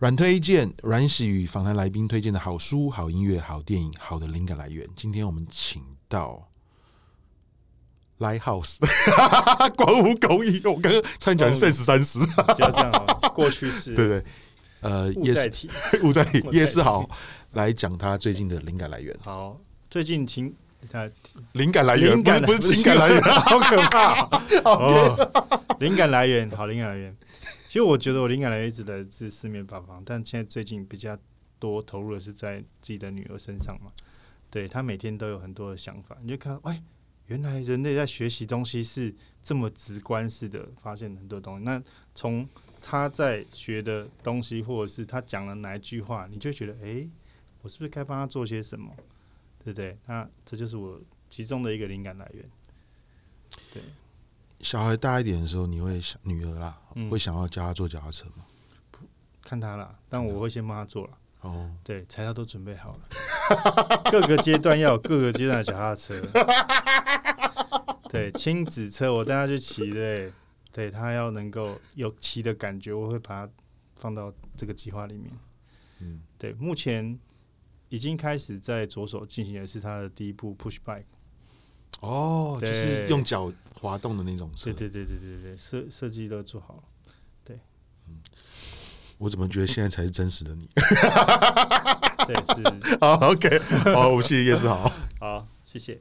阮推荐，阮玺与访谈来宾推荐的好书、好音乐、好电影、好的灵感来源。今天我们请到 Lighthouse，光武公益。我刚刚差点讲剩十三十，不要这样啊！过去式，对对，呃，叶师物在体，叶师 好来讲他最近的灵感来源。好，最近情他灵感来源不是不是情感来源，好可怕！哦，灵感来源，好灵感来源。其实我觉得我灵感来源一直来自四面八方，但现在最近比较多投入的是在自己的女儿身上嘛。对，她每天都有很多的想法，你就看，哎，原来人类在学习东西是这么直观式的，发现很多东西。那从他在学的东西，或者是他讲了哪一句话，你就觉得，哎，我是不是该帮他做些什么？对不对？那这就是我其中的一个灵感来源。对。小孩大一点的时候，你会想女儿啦，嗯、会想要教他坐脚踏车吗？看他啦，但我会先帮他做了。哦，对，材料都准备好了，各个阶段要有各个阶段的脚踏车。对，亲子车我带他去骑，对，对他要能够有骑的感觉，我会把它放到这个计划里面。嗯，对，目前已经开始在着手进行的是他的第一步 push bike。哦，就是用脚滑动的那种车。对对对对对对，设设计都做好了。对，嗯，我怎么觉得现在才是真实的你？对，是。好，OK，好，我们谢谢叶师好。好，谢谢。